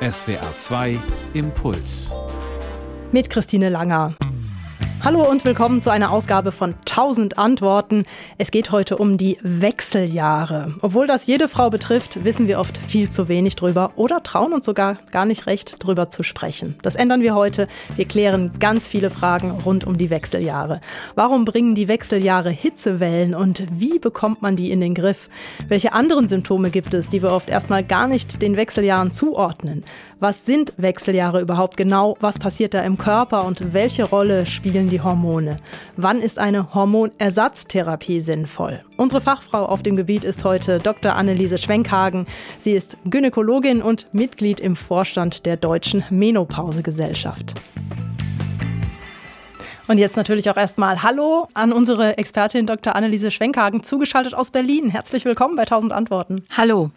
SWR 2 Impuls. Mit Christine Langer. Hallo und willkommen zu einer Ausgabe von 1000 Antworten. Es geht heute um die Wechseljahre. Obwohl das jede Frau betrifft, wissen wir oft viel zu wenig drüber oder trauen uns sogar gar nicht recht drüber zu sprechen. Das ändern wir heute. Wir klären ganz viele Fragen rund um die Wechseljahre. Warum bringen die Wechseljahre Hitzewellen und wie bekommt man die in den Griff? Welche anderen Symptome gibt es, die wir oft erstmal gar nicht den Wechseljahren zuordnen? Was sind Wechseljahre überhaupt genau? Was passiert da im Körper und welche Rolle spielen die Hormone? Wann ist eine Hormonersatztherapie sinnvoll? Unsere Fachfrau auf dem Gebiet ist heute Dr. Anneliese Schwenkhagen. Sie ist Gynäkologin und Mitglied im Vorstand der Deutschen Menopausegesellschaft. Und jetzt natürlich auch erstmal Hallo an unsere Expertin Dr. Anneliese Schwenkhagen, zugeschaltet aus Berlin. Herzlich willkommen bei 1000 Antworten. Hallo.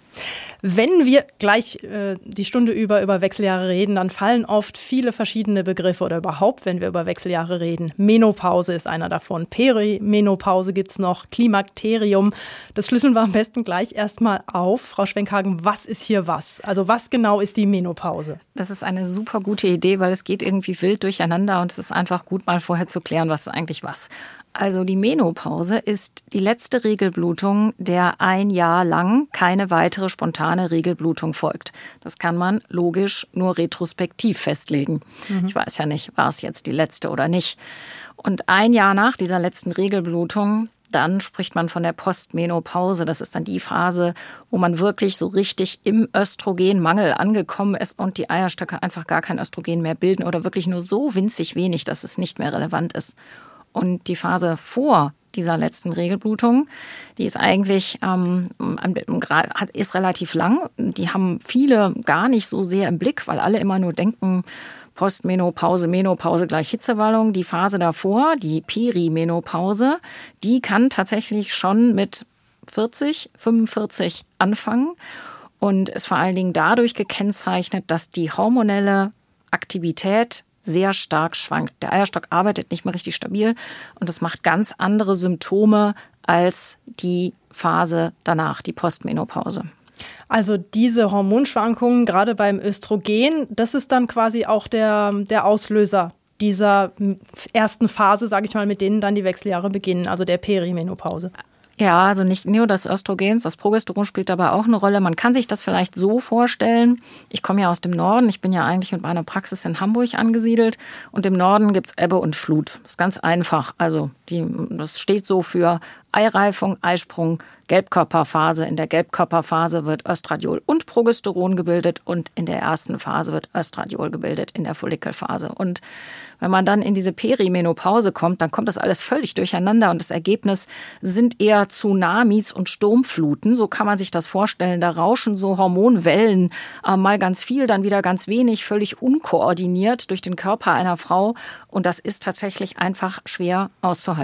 Wenn wir gleich äh, die Stunde über über Wechseljahre reden, dann fallen oft viele verschiedene Begriffe oder überhaupt, wenn wir über Wechseljahre reden. Menopause ist einer davon, Perimenopause gibt es noch, Klimakterium. Das schlüsseln wir am besten gleich erstmal auf. Frau Schwenkhagen, was ist hier was? Also was genau ist die Menopause? Das ist eine super gute Idee, weil es geht irgendwie wild durcheinander und es ist einfach gut, mal vorher zu klären, was ist eigentlich was. Also die Menopause ist die letzte Regelblutung, der ein Jahr lang keine weitere spontane Regelblutung folgt. Das kann man logisch nur retrospektiv festlegen. Mhm. Ich weiß ja nicht, war es jetzt die letzte oder nicht. Und ein Jahr nach dieser letzten Regelblutung dann spricht man von der Postmenopause. Das ist dann die Phase, wo man wirklich so richtig im Östrogenmangel angekommen ist und die Eierstöcke einfach gar kein Östrogen mehr bilden oder wirklich nur so winzig wenig, dass es nicht mehr relevant ist. Und die Phase vor dieser letzten Regelblutung, die ist eigentlich ähm, ist relativ lang. Die haben viele gar nicht so sehr im Blick, weil alle immer nur denken, Postmenopause, Menopause gleich Hitzewallung. Die Phase davor, die Perimenopause, die kann tatsächlich schon mit 40, 45 anfangen und ist vor allen Dingen dadurch gekennzeichnet, dass die hormonelle Aktivität sehr stark schwankt. Der Eierstock arbeitet nicht mehr richtig stabil und das macht ganz andere Symptome als die Phase danach, die Postmenopause. Also diese Hormonschwankungen, gerade beim Östrogen, das ist dann quasi auch der, der Auslöser dieser ersten Phase, sage ich mal, mit denen dann die Wechseljahre beginnen, also der Perimenopause. Ja, also nicht nur das Östrogens, das Progesteron spielt dabei auch eine Rolle. Man kann sich das vielleicht so vorstellen. Ich komme ja aus dem Norden, ich bin ja eigentlich mit meiner Praxis in Hamburg angesiedelt und im Norden gibt's Ebbe und Flut. Das ist ganz einfach. Also die, das steht so für Eireifung, Eisprung, Gelbkörperphase. In der Gelbkörperphase wird Östradiol und Progesteron gebildet und in der ersten Phase wird Östradiol gebildet in der Follikelphase. Und wenn man dann in diese Perimenopause kommt, dann kommt das alles völlig durcheinander und das Ergebnis sind eher Tsunamis und Sturmfluten. So kann man sich das vorstellen. Da rauschen so Hormonwellen äh, mal ganz viel, dann wieder ganz wenig, völlig unkoordiniert durch den Körper einer Frau. Und das ist tatsächlich einfach schwer auszuhalten.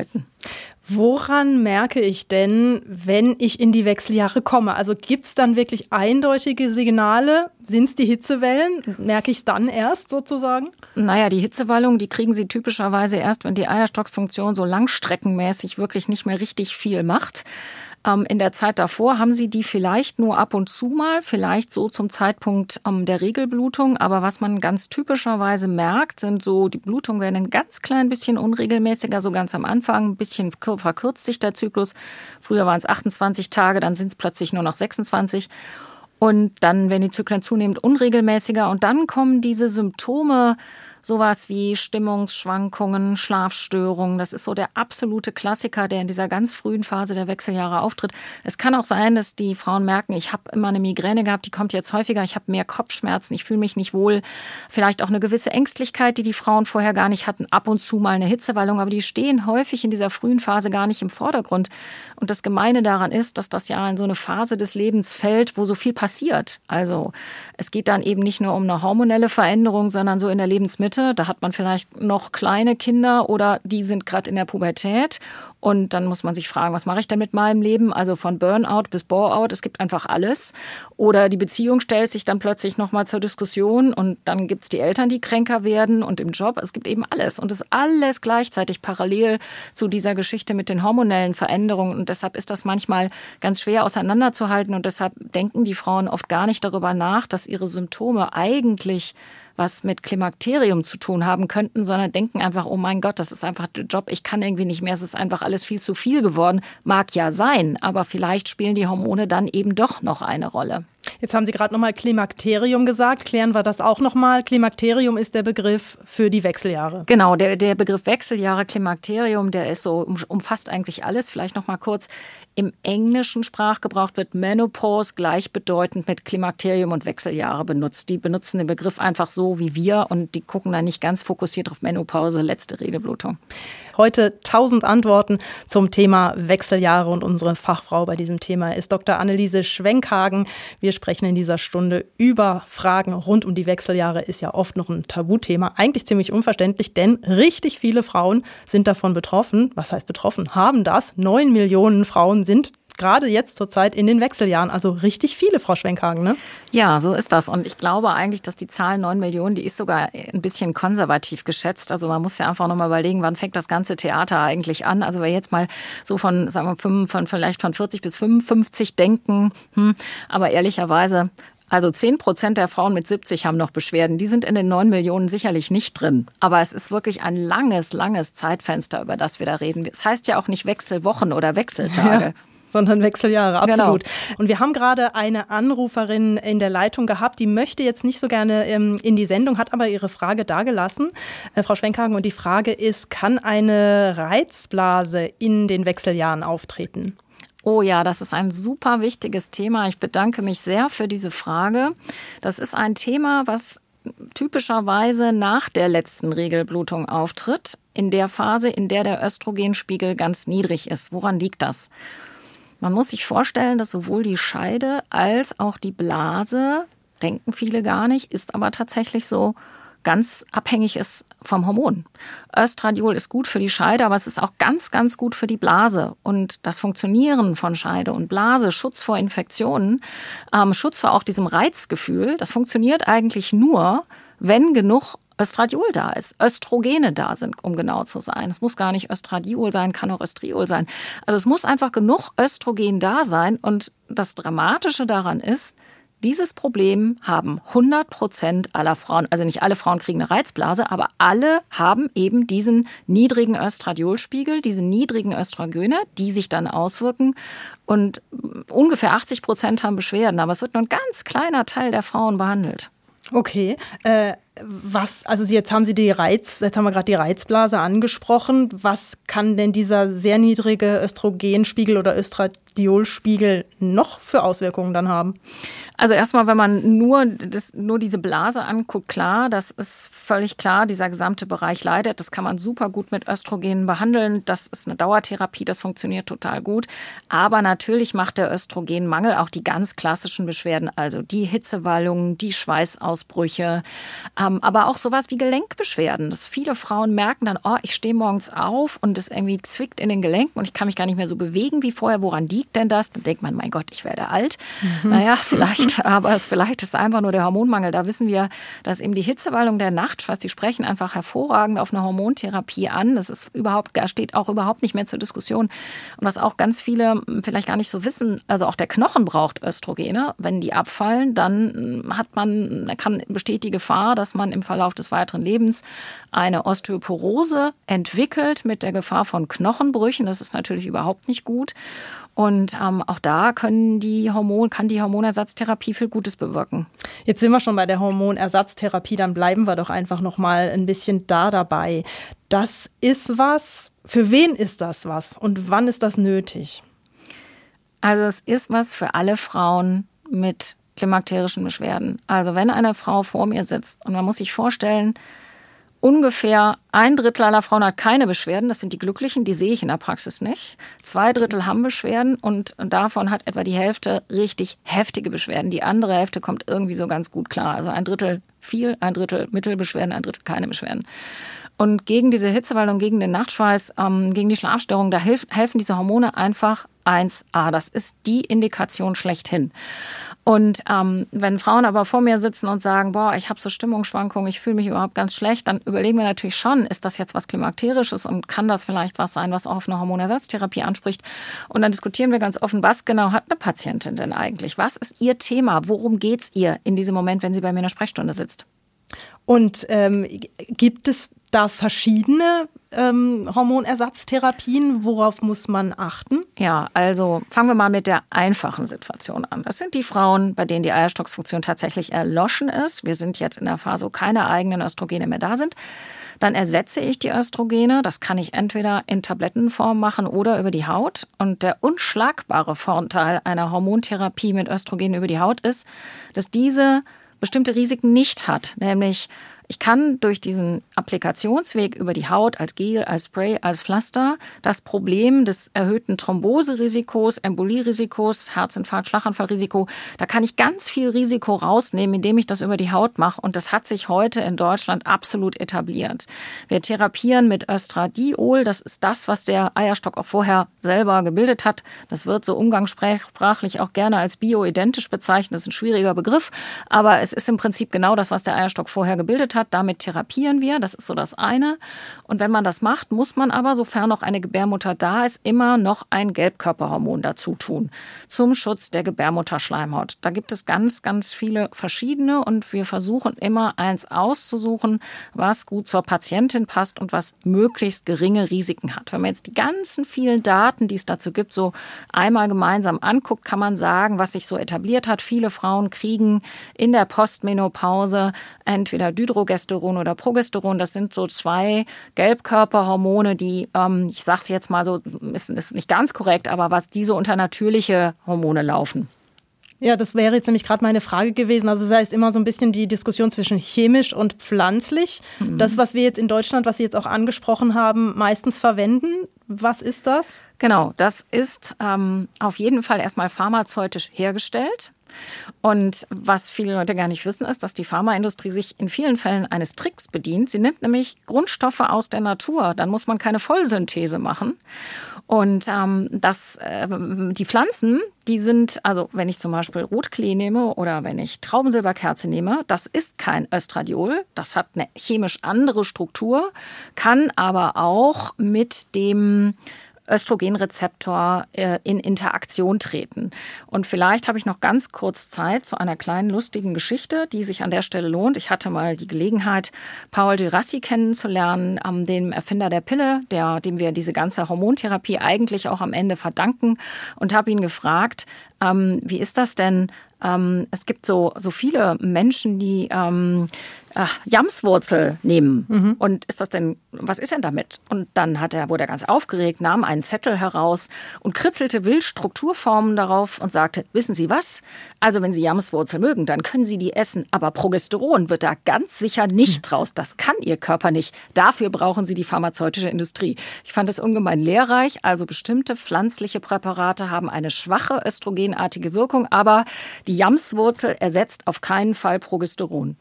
Woran merke ich denn, wenn ich in die Wechseljahre komme? Also gibt es dann wirklich eindeutige Signale? Sind es die Hitzewellen? Merke ich es dann erst sozusagen? Naja, die Hitzewallung, die kriegen Sie typischerweise erst, wenn die Eierstocksfunktion so langstreckenmäßig wirklich nicht mehr richtig viel macht. Ähm, in der Zeit davor haben sie die vielleicht nur ab und zu mal, vielleicht so zum Zeitpunkt ähm, der Regelblutung. Aber was man ganz typischerweise merkt, sind so, die Blutungen werden ein ganz klein bisschen unregelmäßiger, so ganz am Anfang. Ein bisschen verkürzt sich der Zyklus. Früher waren es 28 Tage, dann sind es plötzlich nur noch 26. Und dann werden die Zyklen zunehmend unregelmäßiger. Und dann kommen diese Symptome, sowas wie Stimmungsschwankungen, Schlafstörungen. Das ist so der absolute Klassiker, der in dieser ganz frühen Phase der Wechseljahre auftritt. Es kann auch sein, dass die Frauen merken, ich habe immer eine Migräne gehabt, die kommt jetzt häufiger, ich habe mehr Kopfschmerzen, ich fühle mich nicht wohl. Vielleicht auch eine gewisse Ängstlichkeit, die die Frauen vorher gar nicht hatten, ab und zu mal eine Hitzewallung, aber die stehen häufig in dieser frühen Phase gar nicht im Vordergrund. Und das Gemeine daran ist, dass das ja in so eine Phase des Lebens fällt, wo so viel passiert. Also es geht dann eben nicht nur um eine hormonelle Veränderung, sondern so in der Lebensmitte. Da hat man vielleicht noch kleine Kinder oder die sind gerade in der Pubertät und dann muss man sich fragen, was mache ich denn mit meinem Leben? Also von Burnout bis Boreout, es gibt einfach alles. Oder die Beziehung stellt sich dann plötzlich nochmal zur Diskussion und dann gibt es die Eltern, die kränker werden und im Job. Es gibt eben alles. Und das alles gleichzeitig parallel zu dieser Geschichte mit den hormonellen Veränderungen. Und deshalb ist das manchmal ganz schwer auseinanderzuhalten. Und deshalb denken die Frauen oft gar nicht darüber nach, dass ihre Symptome eigentlich was mit Klimakterium zu tun haben könnten, sondern denken einfach, oh mein Gott, das ist einfach der Job, ich kann irgendwie nicht mehr, es ist einfach alles viel zu viel geworden. Mag ja sein, aber vielleicht spielen die Hormone dann eben doch noch eine Rolle. Jetzt haben Sie gerade nochmal Klimakterium gesagt. Klären wir das auch nochmal. Klimakterium ist der Begriff für die Wechseljahre. Genau, der, der Begriff Wechseljahre, Klimakterium, der ist so, umfasst eigentlich alles. Vielleicht nochmal kurz. Im englischen Sprachgebrauch wird Menopause gleichbedeutend mit Klimakterium und Wechseljahre benutzt. Die benutzen den Begriff einfach so wie wir und die gucken da nicht ganz fokussiert auf Menopause, letzte Regelblutung. Heute tausend Antworten zum Thema Wechseljahre und unsere Fachfrau bei diesem Thema ist Dr. Anneliese Schwenkhagen. Wir sprechen in dieser Stunde über Fragen rund um die Wechseljahre. Ist ja oft noch ein Tabuthema. Eigentlich ziemlich unverständlich, denn richtig viele Frauen sind davon betroffen. Was heißt betroffen? Haben das. Neun Millionen Frauen sind gerade jetzt zurzeit in den Wechseljahren. Also richtig viele, Frau Schwenkhagen, ne? Ja, so ist das. Und ich glaube eigentlich, dass die Zahl 9 Millionen, die ist sogar ein bisschen konservativ geschätzt. Also man muss ja einfach nochmal überlegen, wann fängt das ganze Theater eigentlich an? Also wer jetzt mal so von, sagen wir, von, vielleicht von 40 bis 55 denken, hm, aber ehrlicherweise also 10 Prozent der Frauen mit 70 haben noch Beschwerden. Die sind in den 9 Millionen sicherlich nicht drin. Aber es ist wirklich ein langes, langes Zeitfenster, über das wir da reden. Es heißt ja auch nicht Wechselwochen oder Wechseltage. Ja sondern Wechseljahre, absolut. Genau. Und wir haben gerade eine Anruferin in der Leitung gehabt, die möchte jetzt nicht so gerne ähm, in die Sendung, hat aber ihre Frage dagelassen, äh, Frau Schwenkhagen. Und die Frage ist, kann eine Reizblase in den Wechseljahren auftreten? Oh ja, das ist ein super wichtiges Thema. Ich bedanke mich sehr für diese Frage. Das ist ein Thema, was typischerweise nach der letzten Regelblutung auftritt, in der Phase, in der der Östrogenspiegel ganz niedrig ist. Woran liegt das? Man muss sich vorstellen, dass sowohl die Scheide als auch die Blase, denken viele gar nicht, ist aber tatsächlich so, ganz abhängig ist vom Hormon. Östradiol ist gut für die Scheide, aber es ist auch ganz, ganz gut für die Blase. Und das Funktionieren von Scheide und Blase, Schutz vor Infektionen, ähm, Schutz vor auch diesem Reizgefühl, das funktioniert eigentlich nur, wenn genug Östradiol da ist, Östrogene da sind, um genau zu sein. Es muss gar nicht Östradiol sein, kann auch Östriol sein. Also es muss einfach genug Östrogen da sein. Und das Dramatische daran ist, dieses Problem haben 100 Prozent aller Frauen, also nicht alle Frauen kriegen eine Reizblase, aber alle haben eben diesen niedrigen Östradiolspiegel, diese niedrigen Östrogene, die sich dann auswirken. Und ungefähr 80 Prozent haben Beschwerden, aber es wird nur ein ganz kleiner Teil der Frauen behandelt. Okay. Äh, was, also jetzt haben Sie die Reiz, jetzt haben wir gerade die Reizblase angesprochen. Was kann denn dieser sehr niedrige Östrogenspiegel oder Östradiolspiegel noch für Auswirkungen dann haben? Also erstmal, wenn man nur, das, nur diese Blase anguckt, klar, das ist völlig klar, dieser gesamte Bereich leidet. Das kann man super gut mit Östrogenen behandeln. Das ist eine Dauertherapie, das funktioniert total gut. Aber natürlich macht der Östrogenmangel auch die ganz klassischen Beschwerden, also die Hitzewallungen, die Schweißausbrüche, ähm, aber auch sowas wie Gelenkbeschwerden. Dass viele Frauen merken dann, oh, ich stehe morgens auf und es irgendwie zwickt in den Gelenken und ich kann mich gar nicht mehr so bewegen wie vorher. Woran liegt denn das? Dann denkt man, mein Gott, ich werde alt. Mhm. Naja, vielleicht aber es vielleicht ist einfach nur der Hormonmangel. Da wissen wir, dass eben die Hitzewallung der Nachtschweiß, die sprechen einfach hervorragend auf eine Hormontherapie an. Das ist überhaupt, steht auch überhaupt nicht mehr zur Diskussion. Und was auch ganz viele vielleicht gar nicht so wissen, also auch der Knochen braucht Östrogene. Wenn die abfallen, dann hat man, kann, besteht die Gefahr, dass man im Verlauf des weiteren Lebens eine Osteoporose entwickelt mit der Gefahr von Knochenbrüchen. Das ist natürlich überhaupt nicht gut. Und ähm, auch da können die Hormon, kann die Hormonersatztherapie viel Gutes bewirken. Jetzt sind wir schon bei der Hormonersatztherapie, dann bleiben wir doch einfach noch mal ein bisschen da dabei. Das ist was. Für wen ist das was und wann ist das nötig? Also es ist was für alle Frauen mit klimakterischen Beschwerden. Also wenn eine Frau vor mir sitzt und man muss sich vorstellen, Ungefähr ein Drittel aller Frauen hat keine Beschwerden. Das sind die Glücklichen, die sehe ich in der Praxis nicht. Zwei Drittel haben Beschwerden und davon hat etwa die Hälfte richtig heftige Beschwerden. Die andere Hälfte kommt irgendwie so ganz gut klar. Also ein Drittel viel, ein Drittel Mittelbeschwerden, ein Drittel keine Beschwerden. Und gegen diese Hitzewallung, gegen den Nachtschweiß, ähm, gegen die Schlafstörung, da hilf, helfen diese Hormone einfach 1a. Das ist die Indikation schlechthin. Und ähm, wenn Frauen aber vor mir sitzen und sagen, boah, ich habe so Stimmungsschwankungen, ich fühle mich überhaupt ganz schlecht, dann überlegen wir natürlich schon, ist das jetzt was Klimakterisches und kann das vielleicht was sein, was auch auf eine Hormonersatztherapie anspricht? Und dann diskutieren wir ganz offen, was genau hat eine Patientin denn eigentlich? Was ist ihr Thema? Worum geht's ihr in diesem Moment, wenn sie bei mir in der Sprechstunde sitzt? Und ähm, gibt es da verschiedene ähm, Hormonersatztherapien? Worauf muss man achten? Ja, also fangen wir mal mit der einfachen Situation an. Das sind die Frauen, bei denen die Eierstocksfunktion tatsächlich erloschen ist. Wir sind jetzt in der Phase, wo keine eigenen Östrogene mehr da sind. Dann ersetze ich die Östrogene. Das kann ich entweder in Tablettenform machen oder über die Haut. Und der unschlagbare Vorteil einer Hormontherapie mit Östrogen über die Haut ist, dass diese bestimmte Risiken nicht hat, nämlich ich kann durch diesen Applikationsweg über die Haut als Gel, als Spray, als Pflaster das Problem des erhöhten Thromboserisikos, Embolierisikos, Herzinfarkt, Schlaganfallrisiko, da kann ich ganz viel Risiko rausnehmen, indem ich das über die Haut mache. Und das hat sich heute in Deutschland absolut etabliert. Wir therapieren mit Östradiol. Das ist das, was der Eierstock auch vorher selber gebildet hat. Das wird so umgangssprachlich auch gerne als bioidentisch bezeichnet. Das ist ein schwieriger Begriff. Aber es ist im Prinzip genau das, was der Eierstock vorher gebildet hat hat. Damit therapieren wir. Das ist so das eine. Und wenn man das macht, muss man aber, sofern noch eine Gebärmutter da ist, immer noch ein Gelbkörperhormon dazu tun. Zum Schutz der Gebärmutterschleimhaut. Da gibt es ganz, ganz viele verschiedene und wir versuchen immer eins auszusuchen, was gut zur Patientin passt und was möglichst geringe Risiken hat. Wenn man jetzt die ganzen vielen Daten, die es dazu gibt, so einmal gemeinsam anguckt, kann man sagen, was sich so etabliert hat. Viele Frauen kriegen in der Postmenopause entweder Dydro Progesteron oder Progesteron. Das sind so zwei Gelbkörperhormone, die, ähm, ich sage es jetzt mal so, ist, ist nicht ganz korrekt, aber was die so unter natürliche Hormone laufen. Ja, das wäre jetzt nämlich gerade meine Frage gewesen. Also das heißt immer so ein bisschen die Diskussion zwischen chemisch und pflanzlich. Mhm. Das, was wir jetzt in Deutschland, was Sie jetzt auch angesprochen haben, meistens verwenden. Was ist das? Genau, das ist ähm, auf jeden Fall erstmal pharmazeutisch hergestellt. Und was viele Leute gar nicht wissen, ist, dass die Pharmaindustrie sich in vielen Fällen eines Tricks bedient. Sie nimmt nämlich Grundstoffe aus der Natur. Dann muss man keine Vollsynthese machen. Und ähm, das, äh, die Pflanzen, die sind, also wenn ich zum Beispiel Rotklee nehme oder wenn ich Traubensilberkerze nehme, das ist kein Östradiol. Das hat eine chemisch andere Struktur, kann aber auch mit dem Östrogenrezeptor äh, in Interaktion treten. Und vielleicht habe ich noch ganz kurz Zeit zu einer kleinen lustigen Geschichte, die sich an der Stelle lohnt. Ich hatte mal die Gelegenheit, Paul Girassi kennenzulernen, ähm, dem Erfinder der Pille, der, dem wir diese ganze Hormontherapie eigentlich auch am Ende verdanken, und habe ihn gefragt, ähm, wie ist das denn? Ähm, es gibt so, so viele Menschen, die ähm, ach, Jamswurzel nehmen. Mhm. Und ist das denn, was ist denn damit? Und dann hat er, wurde er ganz aufgeregt, nahm einen Zettel heraus und kritzelte wild Strukturformen darauf und sagte, wissen Sie was? Also wenn Sie Jamswurzel mögen, dann können Sie die essen. Aber Progesteron wird da ganz sicher nicht draus. Das kann Ihr Körper nicht. Dafür brauchen Sie die pharmazeutische Industrie. Ich fand es ungemein lehrreich. Also bestimmte pflanzliche Präparate haben eine schwache östrogenartige Wirkung, aber die Jamswurzel ersetzt auf keinen Fall Progesteron.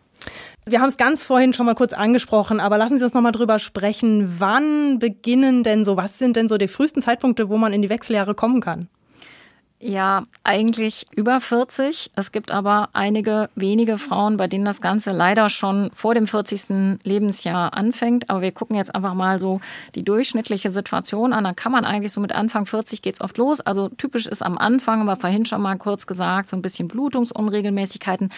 Wir haben es ganz vorhin schon mal kurz angesprochen, aber lassen Sie uns noch mal drüber sprechen. Wann beginnen denn so, was sind denn so die frühesten Zeitpunkte, wo man in die Wechseljahre kommen kann? Ja, eigentlich über 40. Es gibt aber einige wenige Frauen, bei denen das Ganze leider schon vor dem 40. Lebensjahr anfängt. Aber wir gucken jetzt einfach mal so die durchschnittliche Situation an. Da kann man eigentlich so mit Anfang 40 geht's oft los. Also typisch ist am Anfang, aber vorhin schon mal kurz gesagt, so ein bisschen Blutungsunregelmäßigkeiten.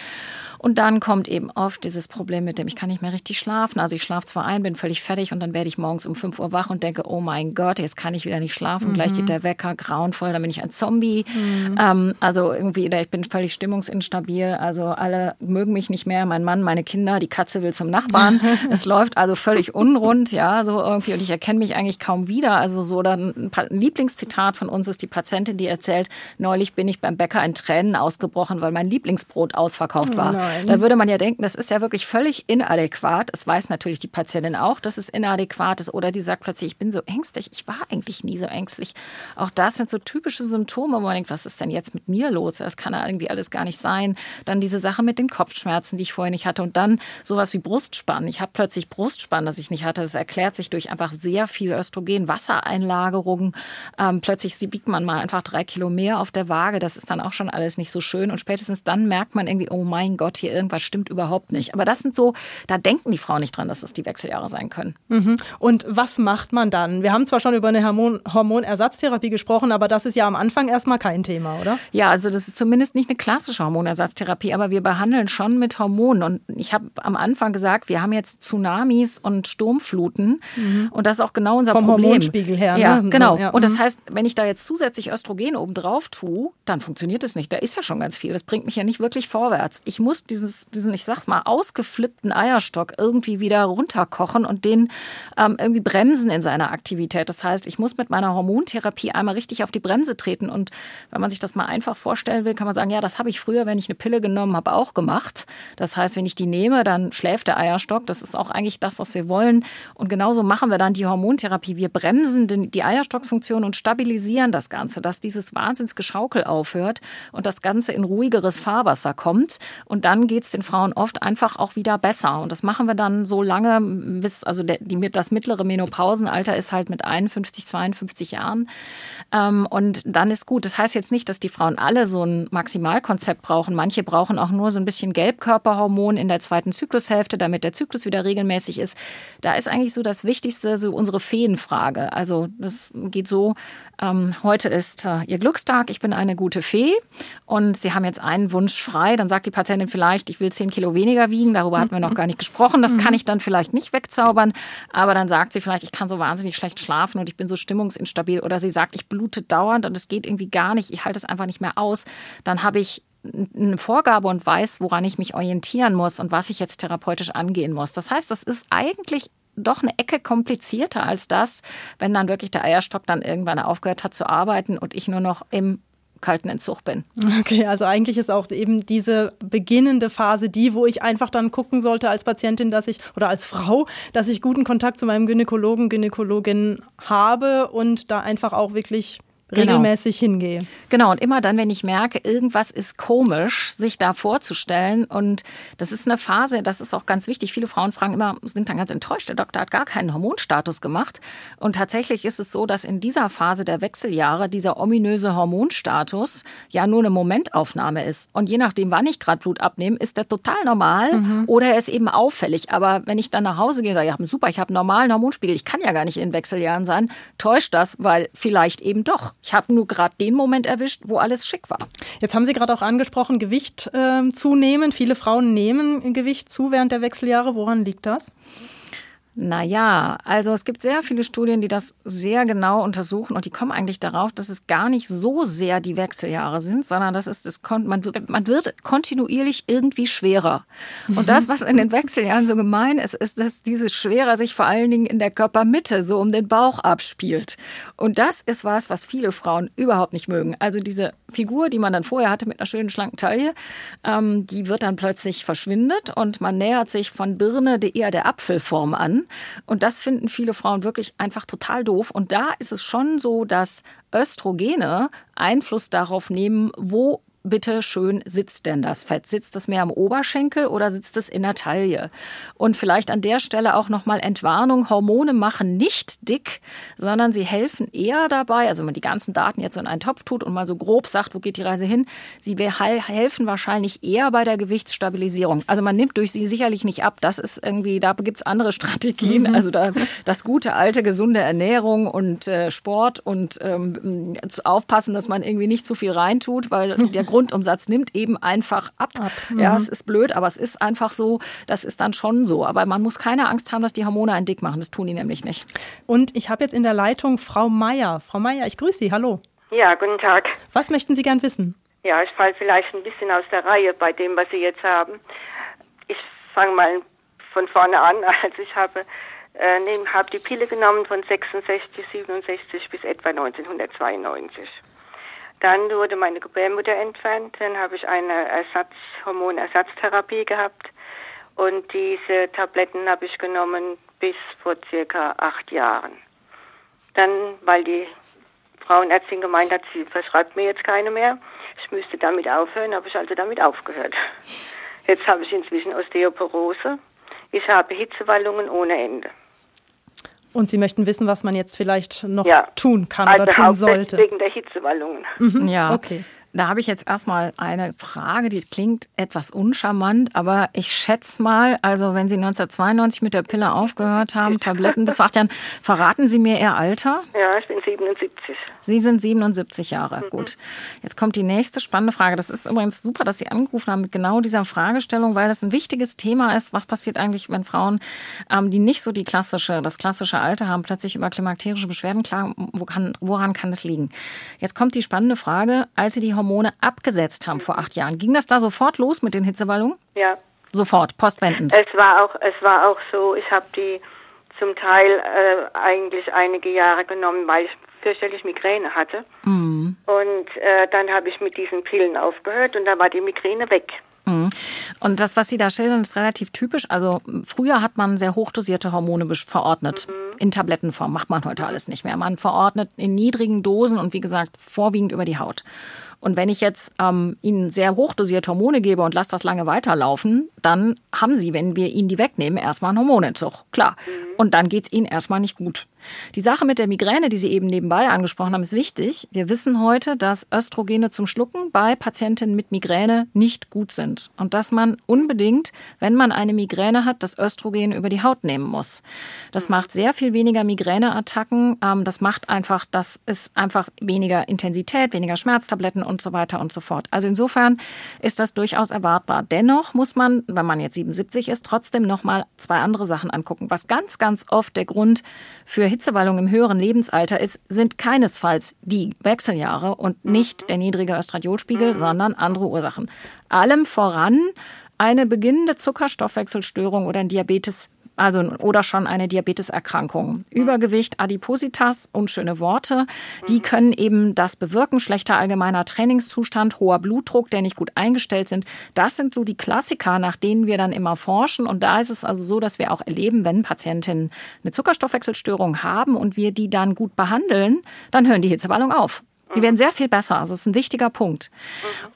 Und dann kommt eben oft dieses Problem mit dem, ich kann nicht mehr richtig schlafen. Also ich schlafe zwar ein, bin völlig fertig und dann werde ich morgens um 5 Uhr wach und denke, oh mein Gott, jetzt kann ich wieder nicht schlafen. Mhm. Gleich geht der Wecker grauenvoll, dann bin ich ein Zombie. Mhm. Ähm, also irgendwie, ich bin völlig stimmungsinstabil. Also alle mögen mich nicht mehr. Mein Mann, meine Kinder, die Katze will zum Nachbarn. es läuft also völlig unrund, ja, so irgendwie. Und ich erkenne mich eigentlich kaum wieder. Also so dann ein Lieblingszitat von uns ist die Patientin, die erzählt, neulich bin ich beim Bäcker in Tränen ausgebrochen, weil mein Lieblingsbrot ausverkauft war. Da würde man ja denken, das ist ja wirklich völlig inadäquat. Es weiß natürlich die Patientin auch, dass es inadäquat ist. Oder die sagt plötzlich, ich bin so ängstlich. Ich war eigentlich nie so ängstlich. Auch das sind so typische Symptome, wo man denkt, was ist denn jetzt mit mir los? Das kann ja irgendwie alles gar nicht sein. Dann diese Sache mit den Kopfschmerzen, die ich vorher nicht hatte. Und dann sowas wie Brustspannen. Ich habe plötzlich Brustspannen, das ich nicht hatte. Das erklärt sich durch einfach sehr viel Östrogen, Wassereinlagerung. Ähm, plötzlich wiegt man mal einfach drei Kilo mehr auf der Waage. Das ist dann auch schon alles nicht so schön. Und spätestens dann merkt man irgendwie, oh mein Gott, hier irgendwas stimmt überhaupt nicht. Aber das sind so, da denken die Frauen nicht dran, dass es die Wechseljahre sein können. Mhm. Und was macht man dann? Wir haben zwar schon über eine Hormon Hormonersatztherapie gesprochen, aber das ist ja am Anfang erstmal kein Thema, oder? Ja, also das ist zumindest nicht eine klassische Hormonersatztherapie, aber wir behandeln schon mit Hormonen. Und ich habe am Anfang gesagt, wir haben jetzt Tsunamis und Sturmfluten. Mhm. Und das ist auch genau unser Vom Problem. Vom Hormonspiegel her. Ja, ne? genau. Ja. Und das Mhm. heißt, wenn ich da jetzt zusätzlich Östrogen obendrauf tue, dann funktioniert es nicht. Da ist ja schon ganz viel. Das bringt mich ja nicht wirklich vorwärts. Ich muss dieses, diesen, ich sag's mal, ausgeflippten Eierstock irgendwie wieder runterkochen und den ähm, irgendwie bremsen in seiner Aktivität. Das heißt, ich muss mit meiner Hormontherapie einmal richtig auf die Bremse treten. Und wenn man sich das mal einfach vorstellen will, kann man sagen, ja, das habe ich früher, wenn ich eine Pille genommen habe, auch gemacht. Das heißt, wenn ich die nehme, dann schläft der Eierstock. Das ist auch eigentlich das, was wir wollen. Und genauso machen wir dann die Hormontherapie. Wir bremsen den, die Eierstocksfunktion und stabilisieren das Ganze, dass dieses Wahnsinnsgeschaukel aufhört und das Ganze in ruhigeres Fahrwasser kommt. Und dann geht es den Frauen oft einfach auch wieder besser. Und das machen wir dann so lange, bis, also der, die, das mittlere Menopausenalter ist halt mit 51, 52 Jahren. Ähm, und dann ist gut. Das heißt jetzt nicht, dass die Frauen alle so ein Maximalkonzept brauchen. Manche brauchen auch nur so ein bisschen Gelbkörperhormon in der zweiten Zyklushälfte, damit der Zyklus wieder regelmäßig ist. Da ist eigentlich so das Wichtigste, so unsere Feenfrage. Also das geht so, ähm, heute ist äh, Ihr Glückstag, ich bin eine gute Fee und Sie haben jetzt einen Wunsch frei. Dann sagt die Patientin vielleicht, ich will 10 Kilo weniger wiegen. Darüber hatten wir noch gar nicht gesprochen. Das kann ich dann vielleicht nicht wegzaubern. Aber dann sagt sie vielleicht, ich kann so wahnsinnig schlecht schlafen und ich bin so stimmungsinstabil. Oder sie sagt, ich blute dauernd und es geht irgendwie gar nicht. Ich halte es einfach nicht mehr aus. Dann habe ich eine Vorgabe und weiß, woran ich mich orientieren muss und was ich jetzt therapeutisch angehen muss. Das heißt, das ist eigentlich doch eine Ecke komplizierter als das, wenn dann wirklich der Eierstock dann irgendwann aufgehört hat zu arbeiten und ich nur noch im kalten Entzug bin. Okay, also eigentlich ist auch eben diese beginnende Phase die, wo ich einfach dann gucken sollte als Patientin, dass ich oder als Frau, dass ich guten Kontakt zu meinem Gynäkologen, Gynäkologin habe und da einfach auch wirklich regelmäßig genau. hingehe. Genau, und immer dann, wenn ich merke, irgendwas ist komisch, sich da vorzustellen. Und das ist eine Phase, das ist auch ganz wichtig. Viele Frauen fragen immer, sind dann ganz enttäuscht, der Doktor hat gar keinen Hormonstatus gemacht. Und tatsächlich ist es so, dass in dieser Phase der Wechseljahre dieser ominöse Hormonstatus ja nur eine Momentaufnahme ist. Und je nachdem, wann ich gerade Blut abnehme, ist der total normal mhm. oder er ist eben auffällig. Aber wenn ich dann nach Hause gehe und sage, ja, super, ich habe einen normalen Hormonspiegel, ich kann ja gar nicht in Wechseljahren sein, täuscht das, weil vielleicht eben doch. Ich habe nur gerade den Moment erwischt, wo alles schick war. Jetzt haben Sie gerade auch angesprochen, Gewicht äh, zunehmen. Viele Frauen nehmen Gewicht zu während der Wechseljahre. Woran liegt das? Naja, also es gibt sehr viele Studien, die das sehr genau untersuchen und die kommen eigentlich darauf, dass es gar nicht so sehr die Wechseljahre sind, sondern das ist, das, man, wird, man wird kontinuierlich irgendwie schwerer. Und das, was in den Wechseljahren so gemein ist, ist, dass dieses Schwerer sich vor allen Dingen in der Körpermitte so um den Bauch abspielt. Und das ist was, was viele Frauen überhaupt nicht mögen. Also diese Figur, die man dann vorher hatte mit einer schönen schlanken Taille, ähm, die wird dann plötzlich verschwindet und man nähert sich von Birne eher der Apfelform an. Und das finden viele Frauen wirklich einfach total doof. Und da ist es schon so, dass Östrogene Einfluss darauf nehmen, wo bitte schön sitzt denn das Fett? Sitzt das mehr am Oberschenkel oder sitzt es in der Taille? Und vielleicht an der Stelle auch nochmal Entwarnung. Hormone machen nicht dick, sondern sie helfen eher dabei, also wenn man die ganzen Daten jetzt in einen Topf tut und mal so grob sagt, wo geht die Reise hin, sie helfen wahrscheinlich eher bei der Gewichtsstabilisierung. Also man nimmt durch sie sicherlich nicht ab. Das ist irgendwie, da gibt es andere Strategien. Mhm. Also da, das gute, alte, gesunde Ernährung und äh, Sport und ähm, aufpassen, dass man irgendwie nicht zu viel reintut, weil der Grund Grundumsatz nimmt eben einfach ab. ab. Mhm. Ja, es ist blöd, aber es ist einfach so, das ist dann schon so. Aber man muss keine Angst haben, dass die Hormone einen dick machen. Das tun die nämlich nicht. Und ich habe jetzt in der Leitung Frau Meier. Frau Meier, ich grüße Sie. Hallo. Ja, guten Tag. Was möchten Sie gern wissen? Ja, ich falle vielleicht ein bisschen aus der Reihe bei dem, was Sie jetzt haben. Ich fange mal von vorne an. Also ich habe äh, habe die Pille genommen von 66, 67 bis etwa 1992. Dann wurde meine Gebärmutter entfernt. Dann habe ich eine Ersatz, Hormonersatztherapie gehabt. Und diese Tabletten habe ich genommen bis vor circa acht Jahren. Dann, weil die Frauenärztin gemeint hat, sie verschreibt mir jetzt keine mehr. Ich müsste damit aufhören, habe ich also damit aufgehört. Jetzt habe ich inzwischen Osteoporose. Ich habe Hitzewallungen ohne Ende. Und Sie möchten wissen, was man jetzt vielleicht noch ja. tun kann also oder tun sollte. Wegen der Hitzewallungen. Mhm. Ja, okay. Da habe ich jetzt erstmal eine Frage, die klingt etwas uncharmant, aber ich schätze mal, also wenn Sie 1992 mit der Pille aufgehört haben, Tabletten bis vor acht Jahren, verraten Sie mir Ihr Alter? Ja, ich bin 77. Sie sind 77 Jahre. Mhm. Gut. Jetzt kommt die nächste spannende Frage. Das ist übrigens super, dass Sie angerufen haben mit genau dieser Fragestellung, weil das ein wichtiges Thema ist. Was passiert eigentlich, wenn Frauen, ähm, die nicht so die klassische, das klassische Alter haben, plötzlich über klimakterische Beschwerden klagen? Wo kann, woran kann das liegen? Jetzt kommt die spannende Frage, als Sie die Hormone Hormone abgesetzt haben vor acht Jahren. Ging das da sofort los mit den Hitzewallungen? Ja. Sofort, postwendend. Es war auch, es war auch so, ich habe die zum Teil äh, eigentlich einige Jahre genommen, weil ich fürchterlich Migräne hatte. Mhm. Und äh, dann habe ich mit diesen Pillen aufgehört und dann war die Migräne weg. Mhm. Und das, was Sie da schildern, ist relativ typisch. Also früher hat man sehr hochdosierte Hormone verordnet. Mhm. In Tablettenform macht man heute alles nicht mehr. Man verordnet in niedrigen Dosen und wie gesagt vorwiegend über die Haut. Und wenn ich jetzt ähm, Ihnen sehr hochdosiert Hormone gebe und lasse das lange weiterlaufen, dann haben Sie, wenn wir Ihnen die wegnehmen, erstmal einen Hormonentzug. Klar. Mhm. Und dann geht es Ihnen erstmal nicht gut. Die Sache mit der Migräne, die Sie eben nebenbei angesprochen haben, ist wichtig. Wir wissen heute, dass Östrogene zum Schlucken bei Patientinnen mit Migräne nicht gut sind. Und dass man unbedingt, wenn man eine Migräne hat, das Östrogen über die Haut nehmen muss. Das mhm. macht sehr viel weniger Migräneattacken. Ähm, das macht einfach, das ist einfach weniger Intensität, weniger Schmerztabletten und so weiter und so fort. Also insofern ist das durchaus erwartbar. Dennoch muss man, wenn man jetzt 77 ist, trotzdem noch mal zwei andere Sachen angucken. Was ganz, ganz oft der Grund für Hitzewallung im höheren Lebensalter ist, sind keinesfalls die Wechseljahre und nicht der niedrige Östradiolspiegel, mhm. sondern andere Ursachen. Allem voran eine beginnende Zuckerstoffwechselstörung oder ein Diabetes also oder schon eine Diabeteserkrankung. Übergewicht, Adipositas, unschöne Worte, die können eben das bewirken. Schlechter allgemeiner Trainingszustand, hoher Blutdruck, der nicht gut eingestellt sind. Das sind so die Klassiker, nach denen wir dann immer forschen. Und da ist es also so, dass wir auch erleben, wenn Patientinnen eine Zuckerstoffwechselstörung haben und wir die dann gut behandeln, dann hören die Hitzewallung auf. Die werden sehr viel besser. Also das ist ein wichtiger Punkt.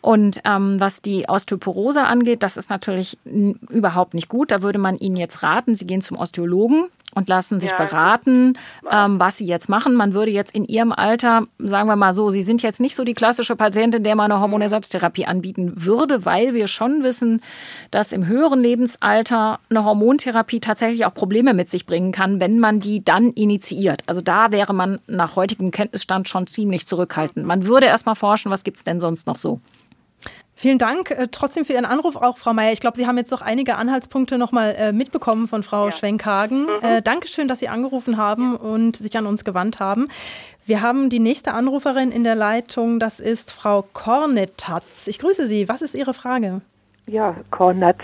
Und ähm, was die Osteoporose angeht, das ist natürlich überhaupt nicht gut. Da würde man Ihnen jetzt raten, Sie gehen zum Osteologen und lassen sich ja. beraten, ähm, was sie jetzt machen. Man würde jetzt in ihrem Alter, sagen wir mal so, sie sind jetzt nicht so die klassische Patientin, der man eine Hormonersatztherapie anbieten würde, weil wir schon wissen, dass im höheren Lebensalter eine Hormontherapie tatsächlich auch Probleme mit sich bringen kann, wenn man die dann initiiert. Also da wäre man nach heutigem Kenntnisstand schon ziemlich zurückhaltend. Man würde erst mal forschen, was gibt es denn sonst noch so. Vielen Dank äh, trotzdem für Ihren Anruf auch, Frau Mayer. Ich glaube, Sie haben jetzt noch einige Anhaltspunkte nochmal äh, mitbekommen von Frau ja. Schwenkhagen. Mhm. Äh, Dankeschön, dass Sie angerufen haben und sich an uns gewandt haben. Wir haben die nächste Anruferin in der Leitung. Das ist Frau Kornetatz. Ich grüße Sie. Was ist Ihre Frage? Ja, Kornatz.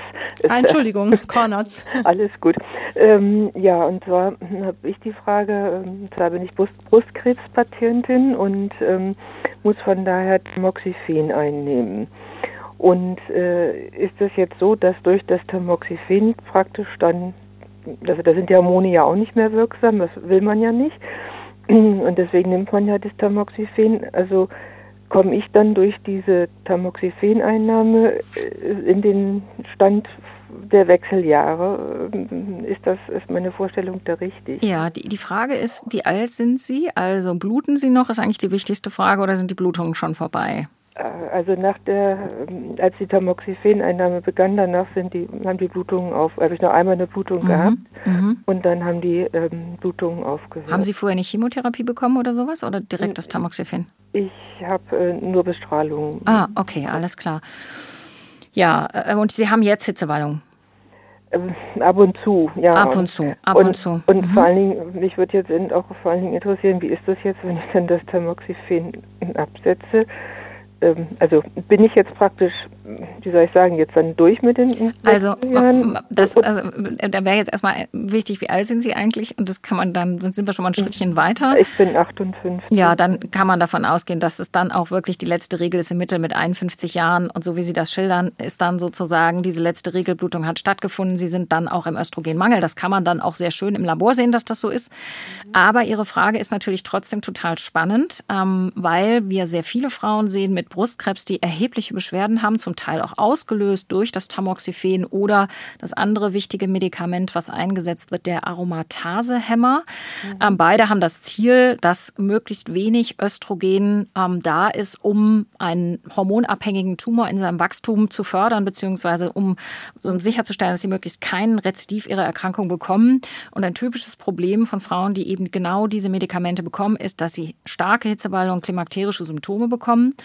Ah, Entschuldigung, Kornatz. Alles gut. Ähm, ja, und zwar habe ich die Frage, ähm, zwar bin ich Brust Brustkrebspatientin und ähm, muss von daher Tamoxifen einnehmen. Und äh, ist es jetzt so, dass durch das Tamoxifen praktisch dann, also da sind die Hormone ja auch nicht mehr wirksam, das will man ja nicht. Und deswegen nimmt man ja das Tamoxifen. Also komme ich dann durch diese Tamoxifen-Einnahme äh, in den Stand der Wechseljahre. Ist das ist meine Vorstellung da richtig? Ja, die, die Frage ist, wie alt sind Sie? Also bluten Sie noch, ist eigentlich die wichtigste Frage, oder sind die Blutungen schon vorbei? Äh, also nach der, ähm, als die Tamoxifen-Einnahme begann, danach sind die, haben die Blutungen auf, habe ich noch einmal eine Blutung mhm. gehabt mhm. und dann haben die ähm, Blutungen aufgehört. Haben Sie vorher nicht Chemotherapie bekommen oder sowas oder direkt das Tamoxifen? Ich habe äh, nur Bestrahlung. Ah, okay, alles klar. Ja, äh, und Sie haben jetzt Hitzewallung? Ähm, ab und zu, ja. Ab und zu, ab und, und zu. Und mhm. vor allen Dingen, mich würde jetzt auch vor allen Dingen interessieren, wie ist das jetzt, wenn ich dann das Tamoxifen absetze? Ähm, also bin ich jetzt praktisch, wie soll ich sagen, jetzt dann durch mit den Also, das, also da wäre jetzt erstmal wichtig, wie alt sind Sie eigentlich? Und das kann man dann, dann sind wir schon mal ein Schrittchen weiter. Ich bin 58. Ja, dann kann man davon ausgehen, dass es dann auch wirklich die letzte Regel ist im Mittel mit 51 Jahren. Und so wie Sie das schildern, ist dann sozusagen diese letzte Regelblutung hat stattgefunden. Sie sind dann auch im Östrogenmangel. Das kann man dann auch sehr schön im Labor sehen, dass das so ist. Aber Ihre Frage ist natürlich trotzdem total spannend, ähm, weil wir sehr viele Frauen sehen mit Brustkrebs, die erhebliche Beschwerden haben, zum Teil auch ausgelöst durch das Tamoxifen oder das andere wichtige Medikament, was eingesetzt wird, der Aromatasehemmer. Mhm. Ähm, beide haben das Ziel, dass möglichst wenig Östrogen ähm, da ist, um einen hormonabhängigen Tumor in seinem Wachstum zu fördern, beziehungsweise um, um sicherzustellen, dass sie möglichst keinen Rezidiv ihrer Erkrankung bekommen. Und ein typisches Problem von Frauen, die eben genau diese Medikamente bekommen, ist, dass sie starke Hitzewallungen und klimakterische Symptome bekommen.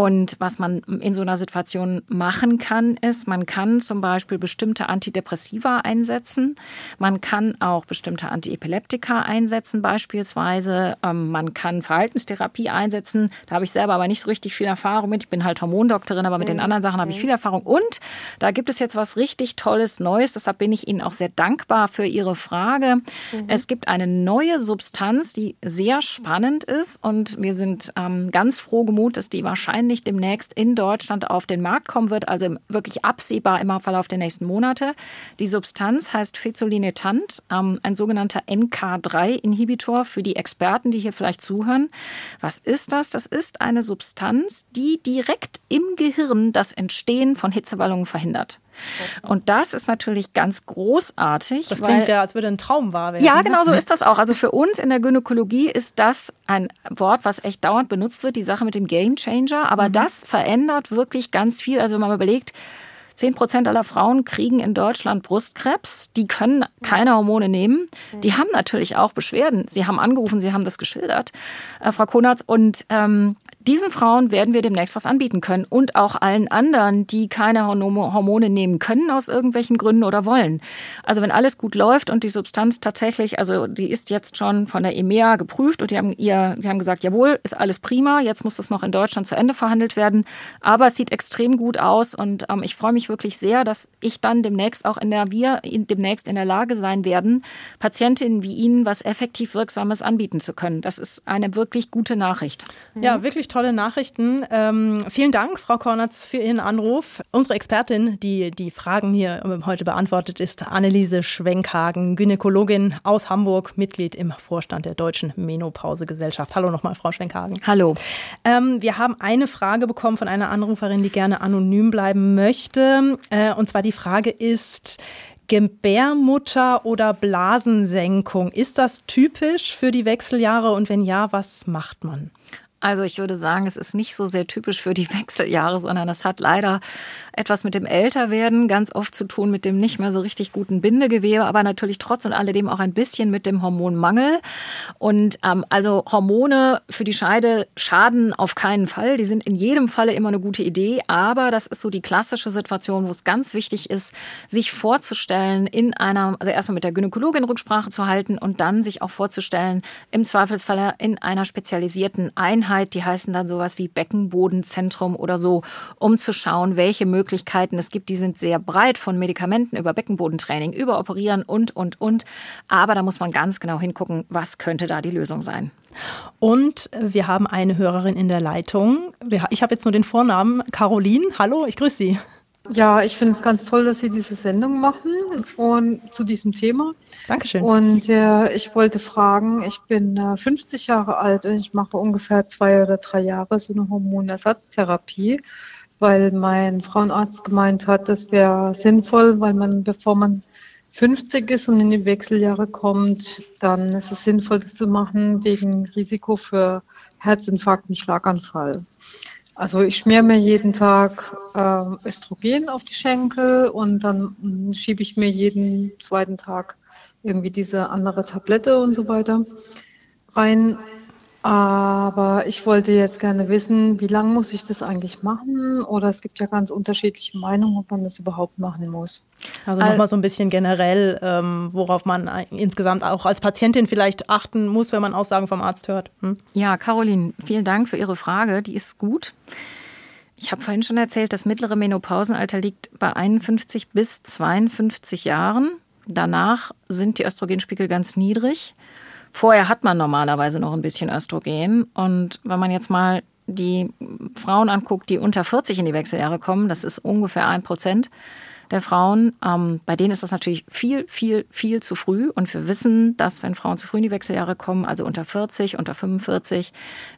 Und was man in so einer Situation machen kann, ist, man kann zum Beispiel bestimmte Antidepressiva einsetzen. Man kann auch bestimmte Antiepileptika einsetzen, beispielsweise. Ähm, man kann Verhaltenstherapie einsetzen. Da habe ich selber aber nicht so richtig viel Erfahrung mit. Ich bin halt Hormondoktorin, aber mit den mhm. anderen Sachen habe ich mhm. viel Erfahrung. Und da gibt es jetzt was richtig Tolles, Neues. Deshalb bin ich Ihnen auch sehr dankbar für Ihre Frage. Mhm. Es gibt eine neue Substanz, die sehr spannend ist. Und wir sind ähm, ganz froh gemut, dass die wahrscheinlich wahrscheinlich demnächst in Deutschland auf den Markt kommen wird, also wirklich absehbar im Verlauf der nächsten Monate. Die Substanz heißt Fezolinetant, ähm, ein sogenannter NK3-Inhibitor für die Experten, die hier vielleicht zuhören. Was ist das? Das ist eine Substanz, die direkt im Gehirn das Entstehen von Hitzewallungen verhindert. Und das ist natürlich ganz großartig. Das klingt ja, als würde ein Traum wahr werden. Ja, ne? genau so ist das auch. Also für uns in der Gynäkologie ist das ein Wort, was echt dauernd benutzt wird, die Sache mit dem Game Changer. Aber mhm. das verändert wirklich ganz viel. Also wenn man überlegt, 10 Prozent aller Frauen kriegen in Deutschland Brustkrebs. Die können keine Hormone nehmen. Die haben natürlich auch Beschwerden. Sie haben angerufen, Sie haben das geschildert, äh, Frau Konatz. Und ähm, diesen Frauen werden wir demnächst was anbieten können und auch allen anderen, die keine Hormone nehmen können aus irgendwelchen Gründen oder wollen. Also wenn alles gut läuft und die Substanz tatsächlich, also die ist jetzt schon von der EMEA geprüft und die haben ihr, sie haben gesagt, jawohl, ist alles prima. Jetzt muss das noch in Deutschland zu Ende verhandelt werden. Aber es sieht extrem gut aus und ähm, ich freue mich wirklich sehr, dass ich dann demnächst auch in der, wir in, demnächst in der Lage sein werden, Patientinnen wie Ihnen was effektiv Wirksames anbieten zu können. Das ist eine wirklich gute Nachricht. Ja, wirklich tolle Nachrichten. Ähm, vielen Dank, Frau Kornatz, für Ihren Anruf. Unsere Expertin, die die Fragen hier heute beantwortet, ist Anneliese Schwenkhagen, Gynäkologin aus Hamburg, Mitglied im Vorstand der Deutschen Menopausegesellschaft. Hallo nochmal, Frau Schwenkhagen. Hallo. Ähm, wir haben eine Frage bekommen von einer Anruferin, die gerne anonym bleiben möchte. Äh, und zwar die Frage ist, Gebärmutter oder Blasensenkung. Ist das typisch für die Wechseljahre und wenn ja, was macht man? Also ich würde sagen, es ist nicht so sehr typisch für die Wechseljahre, sondern es hat leider etwas mit dem Älterwerden ganz oft zu tun, mit dem nicht mehr so richtig guten Bindegewebe, aber natürlich trotz und alledem auch ein bisschen mit dem Hormonmangel. Und ähm, also Hormone für die Scheide schaden auf keinen Fall. Die sind in jedem Falle immer eine gute Idee, aber das ist so die klassische Situation, wo es ganz wichtig ist, sich vorzustellen, in einer, also erstmal mit der Gynäkologin Rücksprache zu halten und dann sich auch vorzustellen, im Zweifelsfalle in einer spezialisierten Einheit Einheit, die heißen dann sowas wie Beckenbodenzentrum oder so, um zu schauen, welche Möglichkeiten es gibt. Die sind sehr breit von Medikamenten über Beckenbodentraining, über Operieren und, und, und. Aber da muss man ganz genau hingucken, was könnte da die Lösung sein. Und wir haben eine Hörerin in der Leitung. Ich habe jetzt nur den Vornamen. Caroline, hallo, ich grüße Sie. Ja, ich finde es ganz toll, dass Sie diese Sendung machen und zu diesem Thema. Dankeschön. Und äh, ich wollte fragen, ich bin äh, 50 Jahre alt und ich mache ungefähr zwei oder drei Jahre so eine Hormonersatztherapie, weil mein Frauenarzt gemeint hat, das wäre sinnvoll, weil man, bevor man 50 ist und in die Wechseljahre kommt, dann ist es sinnvoll, das zu machen wegen Risiko für Herzinfarkt und Schlaganfall. Also ich schmiere mir jeden Tag äh, Östrogen auf die Schenkel und dann mm, schiebe ich mir jeden zweiten Tag irgendwie diese andere Tablette und so weiter rein. Aber ich wollte jetzt gerne wissen, wie lange muss ich das eigentlich machen? Oder es gibt ja ganz unterschiedliche Meinungen, ob man das überhaupt machen muss. Also nochmal so ein bisschen generell, ähm, worauf man insgesamt auch als Patientin vielleicht achten muss, wenn man Aussagen vom Arzt hört. Hm? Ja, Caroline, vielen Dank für Ihre Frage. Die ist gut. Ich habe vorhin schon erzählt, das mittlere Menopausenalter liegt bei 51 bis 52 Jahren. Danach sind die Östrogenspiegel ganz niedrig. Vorher hat man normalerweise noch ein bisschen Östrogen. Und wenn man jetzt mal die Frauen anguckt, die unter 40 in die Wechseljahre kommen, das ist ungefähr ein Prozent, der Frauen. Ähm, bei denen ist das natürlich viel, viel, viel zu früh. Und wir wissen, dass wenn Frauen zu früh in die Wechseljahre kommen, also unter 40, unter 45,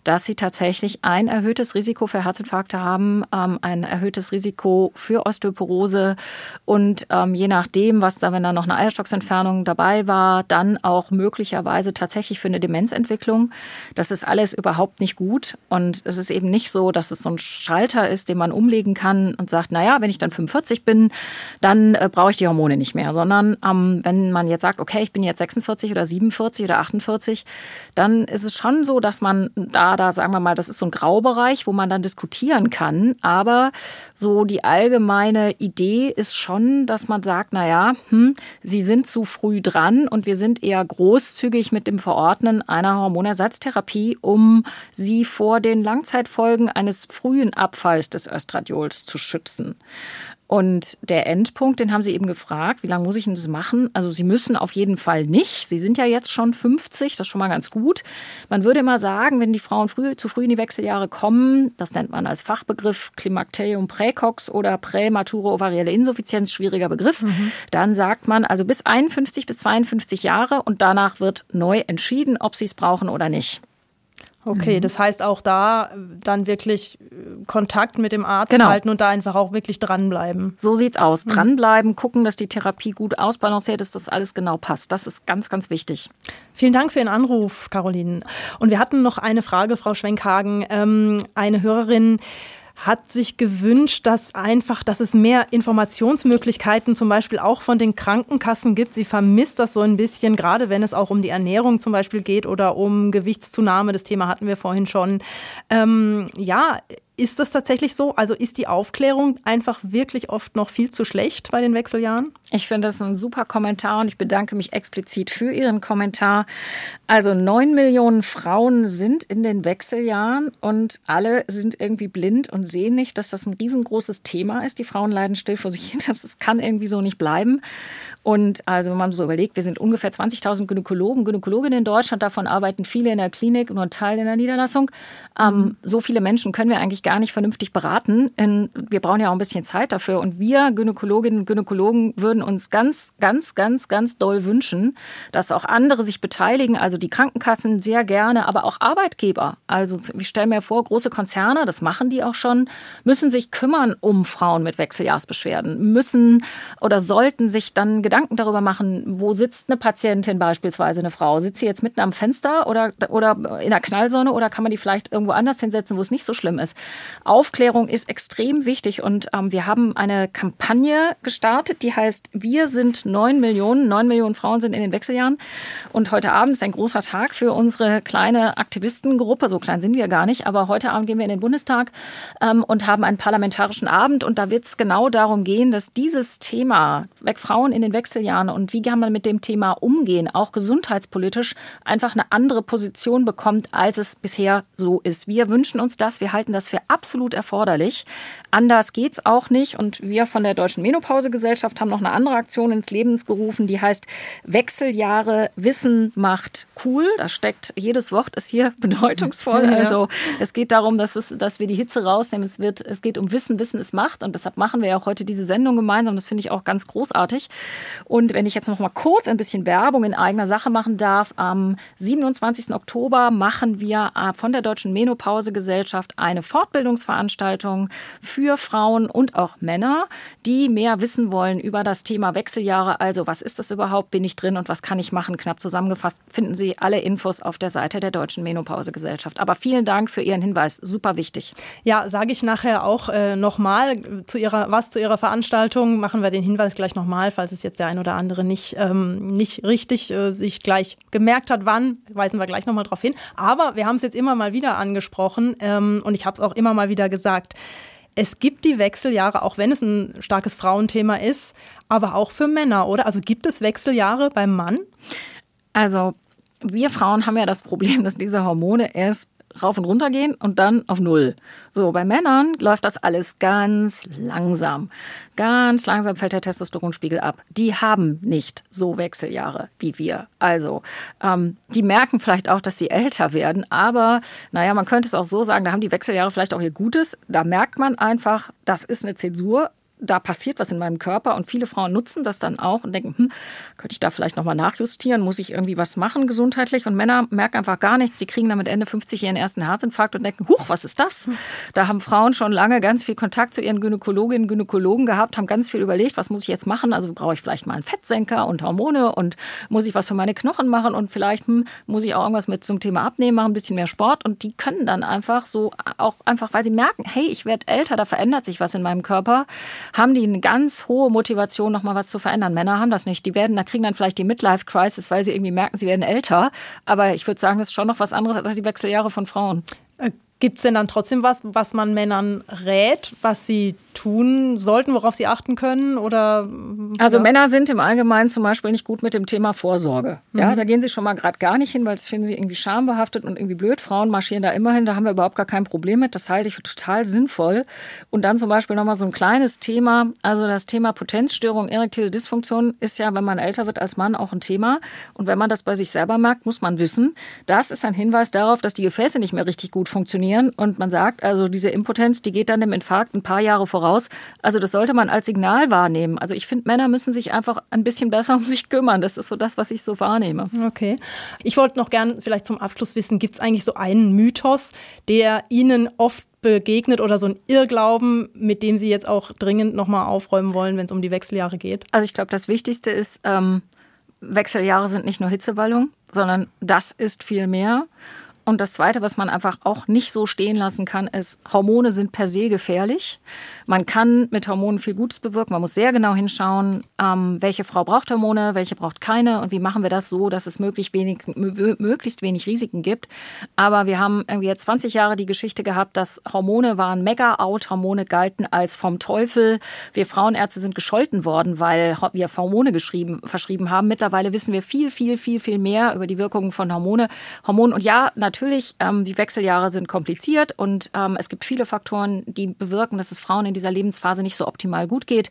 dass sie tatsächlich ein erhöhtes Risiko für Herzinfarkte haben, ähm, ein erhöhtes Risiko für Osteoporose und ähm, je nachdem, was da, wenn da noch eine Eierstocksentfernung dabei war, dann auch möglicherweise tatsächlich für eine Demenzentwicklung. Das ist alles überhaupt nicht gut. Und es ist eben nicht so, dass es so ein Schalter ist, den man umlegen kann und sagt, naja, wenn ich dann 45 bin, dann äh, brauche ich die Hormone nicht mehr, sondern ähm, wenn man jetzt sagt, okay, ich bin jetzt 46 oder 47 oder 48, dann ist es schon so, dass man da, da sagen wir mal, das ist so ein Graubereich, wo man dann diskutieren kann, aber so die allgemeine Idee ist schon, dass man sagt, na ja, hm, sie sind zu früh dran und wir sind eher großzügig mit dem Verordnen einer Hormonersatztherapie, um sie vor den Langzeitfolgen eines frühen Abfalls des Östradiols zu schützen. Und der Endpunkt, den haben Sie eben gefragt, wie lange muss ich denn das machen? Also Sie müssen auf jeden Fall nicht. Sie sind ja jetzt schon 50, das ist schon mal ganz gut. Man würde immer sagen, wenn die Frauen früh, zu früh in die Wechseljahre kommen, das nennt man als Fachbegriff Klimakterium präcox oder prämature ovarielle Insuffizienz, schwieriger Begriff, mhm. dann sagt man also bis 51 bis 52 Jahre und danach wird neu entschieden, ob Sie es brauchen oder nicht. Okay, mhm. das heißt auch da äh, dann wirklich äh, Kontakt mit dem Arzt genau. halten und da einfach auch wirklich dranbleiben. So sieht's aus. Mhm. Dranbleiben, gucken, dass die Therapie gut ausbalanciert ist, dass das alles genau passt. Das ist ganz, ganz wichtig. Vielen Dank für Ihren Anruf, Caroline. Und wir hatten noch eine Frage, Frau Schwenkhagen. Ähm, eine Hörerin hat sich gewünscht, dass einfach, dass es mehr Informationsmöglichkeiten zum Beispiel auch von den Krankenkassen gibt. Sie vermisst das so ein bisschen, gerade wenn es auch um die Ernährung zum Beispiel geht oder um Gewichtszunahme. Das Thema hatten wir vorhin schon. Ähm, ja, ist das tatsächlich so? Also ist die Aufklärung einfach wirklich oft noch viel zu schlecht bei den Wechseljahren? Ich finde das ein super Kommentar und ich bedanke mich explizit für Ihren Kommentar. Also neun Millionen Frauen sind in den Wechseljahren und alle sind irgendwie blind und sehen nicht, dass das ein riesengroßes Thema ist. Die Frauen leiden still vor sich hin. Das kann irgendwie so nicht bleiben. Und also wenn man so überlegt, wir sind ungefähr 20.000 Gynäkologen, Gynäkologinnen in Deutschland, davon arbeiten viele in der Klinik, nur ein Teil in der Niederlassung. Ähm, so viele Menschen können wir eigentlich gar nicht vernünftig beraten. wir brauchen ja auch ein bisschen Zeit dafür. Und wir Gynäkologinnen und Gynäkologen würden uns ganz, ganz, ganz, ganz doll wünschen, dass auch andere sich beteiligen, also die Krankenkassen sehr gerne, aber auch Arbeitgeber. Also ich stelle mir vor, große Konzerne, das machen die auch schon, müssen sich kümmern um Frauen mit Wechseljahrsbeschwerden, müssen oder sollten sich dann Gedanken darüber machen, wo sitzt eine Patientin beispielsweise, eine Frau? Sitzt sie jetzt mitten am Fenster oder, oder in der Knallsonne oder kann man die vielleicht irgendwo anders hinsetzen, wo es nicht so schlimm ist? Aufklärung ist extrem wichtig und ähm, wir haben eine Kampagne gestartet, die heißt Wir sind neun Millionen. Neun Millionen Frauen sind in den Wechseljahren und heute Abend ist ein großer Tag für unsere kleine Aktivistengruppe. So klein sind wir gar nicht, aber heute Abend gehen wir in den Bundestag ähm, und haben einen parlamentarischen Abend und da wird es genau darum gehen, dass dieses Thema, Frauen in den Wechseljahren und wie kann man mit dem Thema umgehen, auch gesundheitspolitisch, einfach eine andere Position bekommt, als es bisher so ist. Wir wünschen uns das, wir halten das für absolut erforderlich. Anders geht's auch nicht. Und wir von der Deutschen Menopausegesellschaft haben noch eine andere Aktion ins Leben gerufen, die heißt Wechseljahre Wissen macht cool. Da steckt jedes Wort ist hier bedeutungsvoll. Ja. Also es geht darum, dass, es, dass wir die Hitze rausnehmen. Es, wird, es geht um Wissen, Wissen ist Macht. Und deshalb machen wir ja auch heute diese Sendung gemeinsam. Das finde ich auch ganz großartig. Und wenn ich jetzt noch mal kurz ein bisschen Werbung in eigener Sache machen darf, am 27. Oktober machen wir äh, von der Deutschen Menopausegesellschaft eine Fortbildungsveranstaltung für für Frauen und auch Männer, die mehr wissen wollen über das Thema Wechseljahre. Also was ist das überhaupt? Bin ich drin und was kann ich machen? Knapp zusammengefasst finden Sie alle Infos auf der Seite der Deutschen Menopausegesellschaft. Aber vielen Dank für Ihren Hinweis. Super wichtig. Ja, sage ich nachher auch äh, nochmal zu ihrer, was zu Ihrer Veranstaltung. Machen wir den Hinweis gleich nochmal, falls es jetzt der ein oder andere nicht, ähm, nicht richtig äh, sich gleich gemerkt hat, wann, weisen wir gleich nochmal drauf hin. Aber wir haben es jetzt immer mal wieder angesprochen ähm, und ich habe es auch immer mal wieder gesagt. Es gibt die Wechseljahre, auch wenn es ein starkes Frauenthema ist, aber auch für Männer, oder? Also gibt es Wechseljahre beim Mann? Also wir Frauen haben ja das Problem, dass diese Hormone erst rauf und runter gehen und dann auf Null. So, bei Männern läuft das alles ganz langsam. Ganz langsam fällt der Testosteronspiegel ab. Die haben nicht so Wechseljahre wie wir. Also, ähm, die merken vielleicht auch, dass sie älter werden, aber naja, man könnte es auch so sagen, da haben die Wechseljahre vielleicht auch ihr Gutes. Da merkt man einfach, das ist eine Zäsur, da passiert was in meinem Körper und viele Frauen nutzen das dann auch und denken, hm, könnte ich da vielleicht nochmal nachjustieren, muss ich irgendwie was machen gesundheitlich? Und Männer merken einfach gar nichts, sie kriegen dann mit Ende 50 ihren ersten Herzinfarkt und denken, huch, was ist das? Da haben Frauen schon lange ganz viel Kontakt zu ihren Gynäkologinnen und Gynäkologen gehabt, haben ganz viel überlegt, was muss ich jetzt machen, also brauche ich vielleicht mal einen Fettsenker und Hormone und muss ich was für meine Knochen machen und vielleicht hm, muss ich auch irgendwas mit zum Thema Abnehmen machen, ein bisschen mehr Sport? Und die können dann einfach so, auch einfach, weil sie merken, hey, ich werde älter, da verändert sich was in meinem Körper, haben die eine ganz hohe Motivation, nochmal was zu verändern. Männer haben das nicht. Die werden, da kriegen dann vielleicht die Midlife-Crisis, weil sie irgendwie merken, sie werden älter. Aber ich würde sagen, das ist schon noch was anderes als die Wechseljahre von Frauen. Gibt es denn dann trotzdem was, was man Männern rät, was sie tun sollten, worauf sie achten können? Oder, also ja. Männer sind im Allgemeinen zum Beispiel nicht gut mit dem Thema Vorsorge. Mhm. Ja, da gehen sie schon mal gerade gar nicht hin, weil das finden sie irgendwie schambehaftet und irgendwie blöd. Frauen marschieren da immer hin, da haben wir überhaupt gar kein Problem mit. Das halte ich für total sinnvoll. Und dann zum Beispiel nochmal so ein kleines Thema, also das Thema Potenzstörung, erektile Dysfunktion ist ja, wenn man älter wird als Mann, auch ein Thema. Und wenn man das bei sich selber merkt, muss man wissen, das ist ein Hinweis darauf, dass die Gefäße nicht mehr richtig gut funktionieren funktionieren. Und man sagt, also diese Impotenz, die geht dann dem Infarkt ein paar Jahre voraus. Also das sollte man als Signal wahrnehmen. Also ich finde, Männer müssen sich einfach ein bisschen besser um sich kümmern. Das ist so das, was ich so wahrnehme. Okay. Ich wollte noch gern vielleicht zum Abschluss wissen, gibt es eigentlich so einen Mythos, der Ihnen oft begegnet oder so ein Irrglauben, mit dem Sie jetzt auch dringend nochmal aufräumen wollen, wenn es um die Wechseljahre geht? Also ich glaube, das Wichtigste ist, ähm, Wechseljahre sind nicht nur Hitzewallung, sondern das ist viel mehr. Und das Zweite, was man einfach auch nicht so stehen lassen kann, ist, Hormone sind per se gefährlich. Man kann mit Hormonen viel Gutes bewirken. Man muss sehr genau hinschauen, ähm, welche Frau braucht Hormone, welche braucht keine und wie machen wir das so, dass es möglichst wenig, möglichst wenig Risiken gibt. Aber wir haben irgendwie jetzt 20 Jahre die Geschichte gehabt, dass Hormone waren mega out. Hormone galten als vom Teufel. Wir Frauenärzte sind gescholten worden, weil wir Hormone geschrieben, verschrieben haben. Mittlerweile wissen wir viel, viel, viel, viel mehr über die Wirkungen von Hormone. Hormonen und ja, natürlich, ähm, die Wechseljahre sind kompliziert und ähm, es gibt viele Faktoren, die bewirken, dass es Frauen in dieser Lebensphase nicht so optimal gut geht.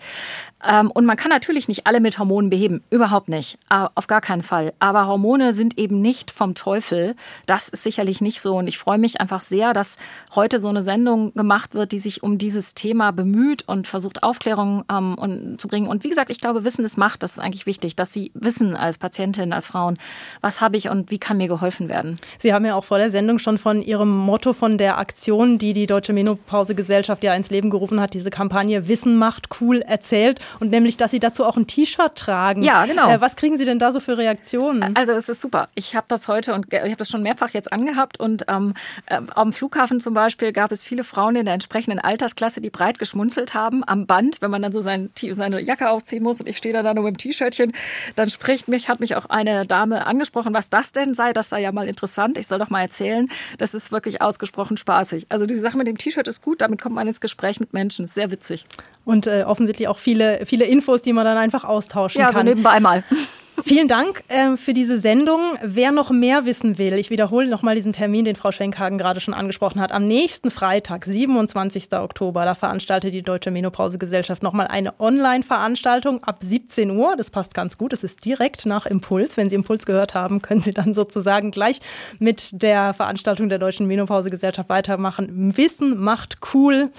Ähm, und man kann natürlich nicht alle mit Hormonen beheben, überhaupt nicht, auf gar keinen Fall. Aber Hormone sind eben nicht vom Teufel. Das ist sicherlich nicht so. Und ich freue mich einfach sehr, dass heute so eine Sendung gemacht wird, die sich um dieses Thema bemüht und versucht, Aufklärung ähm, zu bringen. Und wie gesagt, ich glaube, Wissen ist Macht. Das ist eigentlich wichtig, dass Sie wissen als Patientin, als Frauen, was habe ich und wie kann mir geholfen werden. Sie haben ja auch vor der Sendung schon von Ihrem Motto von der Aktion, die die Deutsche Menopausegesellschaft ja ins Leben gerufen hat, diese Kampagne Wissen macht cool erzählt und nämlich, dass Sie dazu auch ein T-Shirt tragen. Ja, genau. Äh, was kriegen Sie denn da so für Reaktionen? Also es ist super. Ich habe das heute und ich habe das schon mehrfach jetzt angehabt und ähm, äh, am Flughafen zum Beispiel gab es viele Frauen in der entsprechenden Altersklasse, die breit geschmunzelt haben am Band, wenn man dann so sein, seine Jacke aufziehen muss und ich stehe da dann nur mit dem T-Shirtchen, dann spricht mich, hat mich auch eine Dame angesprochen, was das denn sei. Das sei ja mal interessant. Ich soll doch mal erzählen. Das ist wirklich ausgesprochen spaßig. Also diese Sache mit dem T-Shirt ist gut, damit kommt man ins Gespräch mit Menschen. Sehr witzig. Und äh, offensichtlich auch viele, viele Infos, die man dann einfach austauschen ja, kann. Ja, so nebenbei mal. Vielen Dank äh, für diese Sendung. Wer noch mehr wissen will, ich wiederhole nochmal diesen Termin, den Frau Schenkhagen gerade schon angesprochen hat. Am nächsten Freitag, 27. Oktober, da veranstaltet die Deutsche Menopausegesellschaft nochmal eine Online-Veranstaltung ab 17 Uhr. Das passt ganz gut. Das ist direkt nach Impuls. Wenn Sie Impuls gehört haben, können Sie dann sozusagen gleich mit der Veranstaltung der Deutschen Menopausegesellschaft weitermachen. Wissen macht cool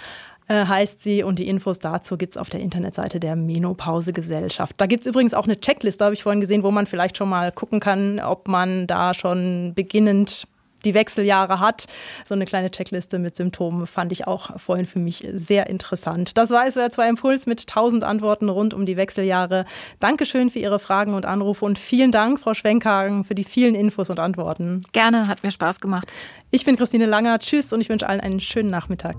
äh, heißt sie. Und die Infos dazu gibt es auf der Internetseite der Menopause-Gesellschaft. Da gibt es übrigens auch eine Checkliste, habe ich vorhin gesehen, wo man vielleicht schon mal gucken kann, ob man da schon beginnend die Wechseljahre hat. So eine kleine Checkliste mit Symptomen fand ich auch vorhin für mich sehr interessant. Das war SWR 2 Impuls mit 1000 Antworten rund um die Wechseljahre. Dankeschön für Ihre Fragen und Anrufe und vielen Dank, Frau Schwenkhagen, für die vielen Infos und Antworten. Gerne, hat mir Spaß gemacht. Ich bin Christine Langer. Tschüss und ich wünsche allen einen schönen Nachmittag.